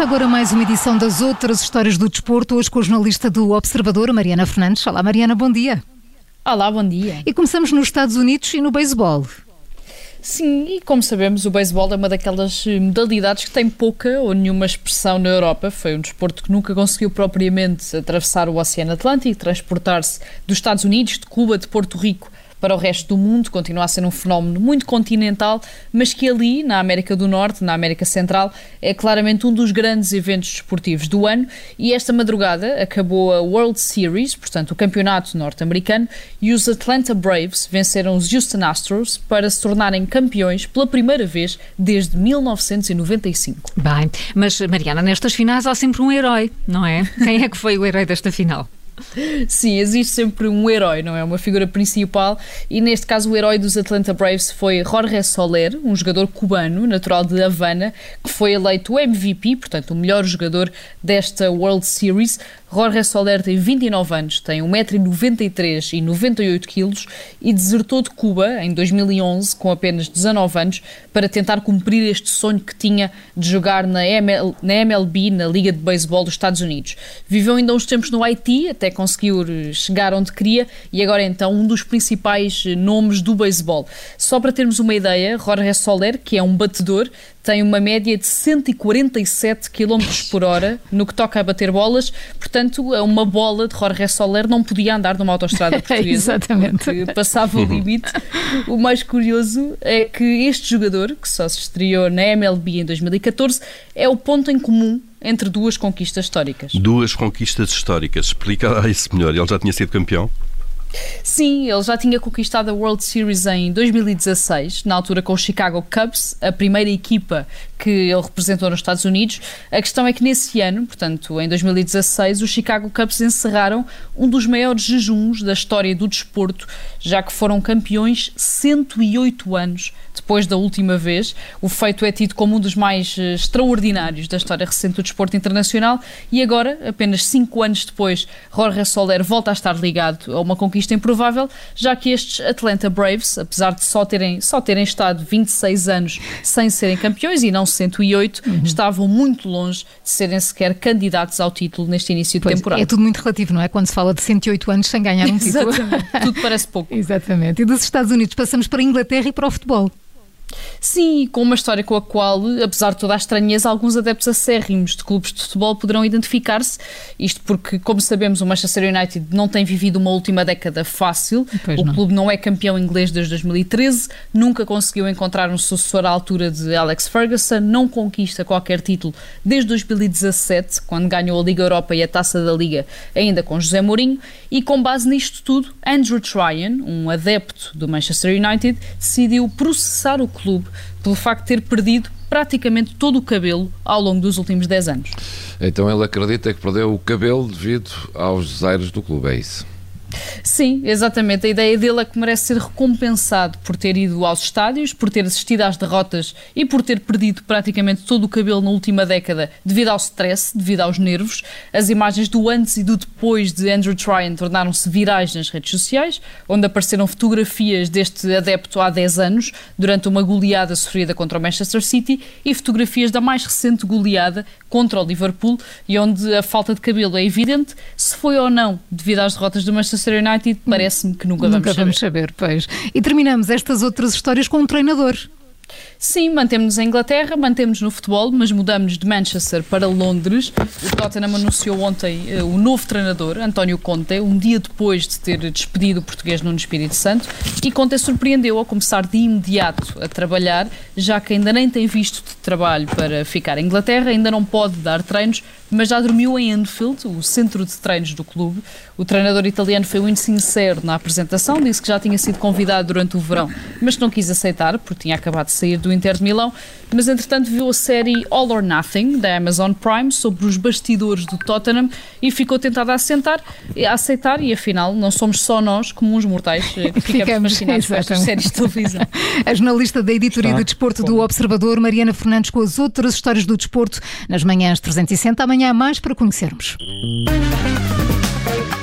Começa agora mais uma edição das outras histórias do desporto, hoje com a jornalista do Observador, Mariana Fernandes. Olá, Mariana, bom dia. Olá, bom dia. E começamos nos Estados Unidos e no beisebol. Sim, e como sabemos, o beisebol é uma daquelas eh, modalidades que tem pouca ou nenhuma expressão na Europa. Foi um desporto que nunca conseguiu propriamente atravessar o Oceano Atlântico, transportar-se dos Estados Unidos, de Cuba, de Porto Rico para o resto do mundo, continua a ser um fenómeno muito continental, mas que ali, na América do Norte, na América Central, é claramente um dos grandes eventos desportivos do ano. E esta madrugada acabou a World Series, portanto, o campeonato norte-americano, e os Atlanta Braves venceram os Houston Astros para se tornarem campeões pela primeira vez desde 1995. Bem, mas Mariana, nestas finais há sempre um herói, não é? Quem é que foi o herói desta final? Sim, existe sempre um herói, não é? Uma figura principal e neste caso o herói dos Atlanta Braves foi Jorge Soler, um jogador cubano, natural de Havana, que foi eleito o MVP, portanto o melhor jogador desta World Series. Jorge Soler tem 29 anos, tem 1,93m e 98kg e desertou de Cuba em 2011 com apenas 19 anos para tentar cumprir este sonho que tinha de jogar na, ML, na MLB, na Liga de Beisebol dos Estados Unidos. Viveu ainda uns tempos no Haiti até conseguiu chegar onde queria e agora então um dos principais nomes do beisebol. Só para termos uma ideia, Jorge Soler, que é um batedor, tem uma média de 147 km por hora no que toca a bater bolas, portanto, uma bola de Jorge Soler não podia andar numa autostrada portuguesa. Exatamente. Passava o limite. o mais curioso é que este jogador, que só se estreou na MLB em 2014, é o ponto em comum entre duas conquistas históricas. Duas conquistas históricas. Explica isso melhor. Ele já tinha sido campeão? Sim, ele já tinha conquistado a World Series em 2016, na altura com os Chicago Cubs, a primeira equipa que ele representou nos Estados Unidos. A questão é que nesse ano, portanto, em 2016, os Chicago Cubs encerraram um dos maiores jejuns da história do desporto, já que foram campeões 108 anos depois da última vez. O feito é tido como um dos mais eh, extraordinários da história recente do desporto internacional e agora, apenas 5 anos depois, Jorge Soler volta a estar ligado a uma conquista improvável, já que estes Atlanta Braves, apesar de só terem, só terem estado 26 anos sem serem campeões e não 108, uhum. estavam muito longe de serem sequer candidatos ao título neste início de pois, temporada. É tudo muito relativo, não é? Quando se fala de 108 anos sem ganhar um título. Exatamente. tudo parece pouco. Exatamente. E dos Estados Unidos passamos para a Inglaterra e para o futebol. Sim, com uma história com a qual, apesar de toda a estranheza, alguns adeptos acérrimos de clubes de futebol poderão identificar-se. Isto porque, como sabemos, o Manchester United não tem vivido uma última década fácil. Pois o não. clube não é campeão inglês desde 2013, nunca conseguiu encontrar um sucessor à altura de Alex Ferguson, não conquista qualquer título desde 2017, quando ganhou a Liga Europa e a Taça da Liga, ainda com José Mourinho. E com base nisto tudo, Andrew Tryon, um adepto do Manchester United, decidiu processar o clube pelo facto de ter perdido praticamente todo o cabelo ao longo dos últimos 10 anos. Então ele acredita que perdeu o cabelo devido aos desaires do clube, é isso? Sim, exatamente. A ideia dele é que merece ser recompensado por ter ido aos estádios, por ter assistido às derrotas e por ter perdido praticamente todo o cabelo na última década devido ao stress, devido aos nervos. As imagens do antes e do depois de Andrew Tryon tornaram-se virais nas redes sociais, onde apareceram fotografias deste adepto há 10 anos, durante uma goleada sofrida contra o Manchester City, e fotografias da mais recente goleada contra o Liverpool, e onde a falta de cabelo é evidente. Se foi ou não devido às derrotas do Manchester United, parece-me que nunca, Nunca vamos vamos saber. saber, pois. E terminamos estas outras histórias com um treinador. Sim, mantemos-nos em Inglaterra, mantemos no futebol, mas mudamos de Manchester para Londres. O Tottenham anunciou ontem eh, o novo treinador, António Conte, um dia depois de ter despedido o português Nuno Espírito Santo. E Conte surpreendeu ao começar de imediato a trabalhar, já que ainda nem tem visto de trabalho para ficar em Inglaterra, ainda não pode dar treinos, mas já dormiu em Anfield, o centro de treinos do clube. O treinador italiano foi muito sincero na apresentação, disse que já tinha sido convidado durante o verão, mas não quis aceitar, porque tinha acabado de sair do Inter de Milão. Mas, entretanto, viu a série All or Nothing, da Amazon Prime, sobre os bastidores do Tottenham e ficou tentado a, assentar, a aceitar. E, afinal, não somos só nós, comuns mortais, eh, que ficamos fascinados com estas séries de televisão. A jornalista da editoria Está do Desporto bom. do Observador, Mariana Fernandes, com as outras histórias do desporto nas manhãs 360. Amanhã há mais para conhecermos.